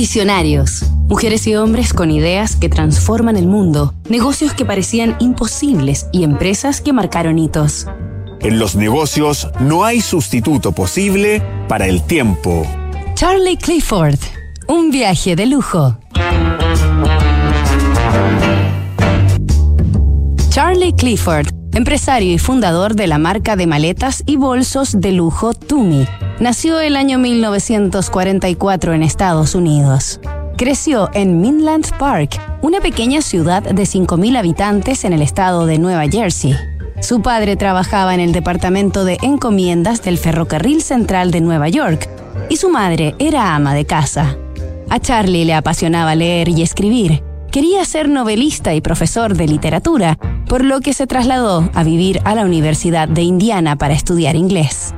Visionarios. Mujeres y hombres con ideas que transforman el mundo, negocios que parecían imposibles y empresas que marcaron hitos. En los negocios no hay sustituto posible para el tiempo. Charlie Clifford. Un viaje de lujo. Charlie Clifford, empresario y fundador de la marca de maletas y bolsos de lujo Tumi, nació el año 1944 en Estados Unidos. Creció en Midland Park, una pequeña ciudad de 5.000 habitantes en el estado de Nueva Jersey. Su padre trabajaba en el departamento de encomiendas del Ferrocarril Central de Nueva York y su madre era ama de casa. A Charlie le apasionaba leer y escribir. Quería ser novelista y profesor de literatura, por lo que se trasladó a vivir a la Universidad de Indiana para estudiar inglés.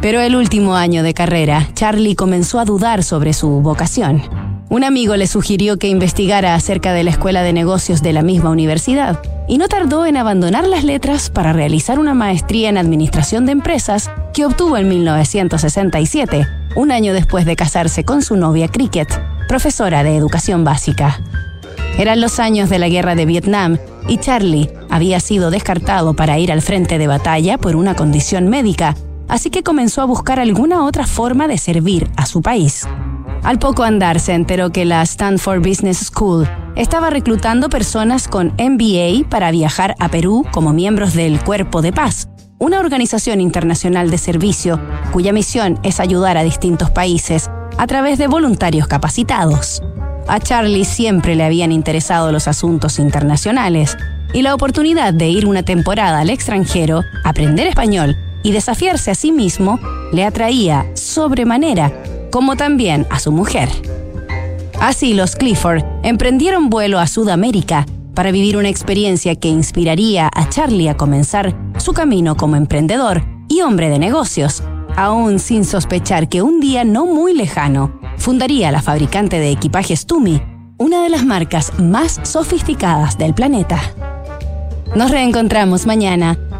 Pero el último año de carrera, Charlie comenzó a dudar sobre su vocación. Un amigo le sugirió que investigara acerca de la escuela de negocios de la misma universidad, y no tardó en abandonar las letras para realizar una maestría en administración de empresas que obtuvo en 1967, un año después de casarse con su novia Cricket, profesora de educación básica. Eran los años de la guerra de Vietnam y Charlie había sido descartado para ir al frente de batalla por una condición médica, así que comenzó a buscar alguna otra forma de servir a su país. Al poco andar se enteró que la Stanford Business School estaba reclutando personas con MBA para viajar a Perú como miembros del Cuerpo de Paz, una organización internacional de servicio cuya misión es ayudar a distintos países a través de voluntarios capacitados. A Charlie siempre le habían interesado los asuntos internacionales y la oportunidad de ir una temporada al extranjero, aprender español y desafiarse a sí mismo le atraía sobremanera como también a su mujer. Así los Clifford emprendieron vuelo a Sudamérica para vivir una experiencia que inspiraría a Charlie a comenzar su camino como emprendedor y hombre de negocios, aún sin sospechar que un día no muy lejano fundaría la fabricante de equipajes Tumi, una de las marcas más sofisticadas del planeta. Nos reencontramos mañana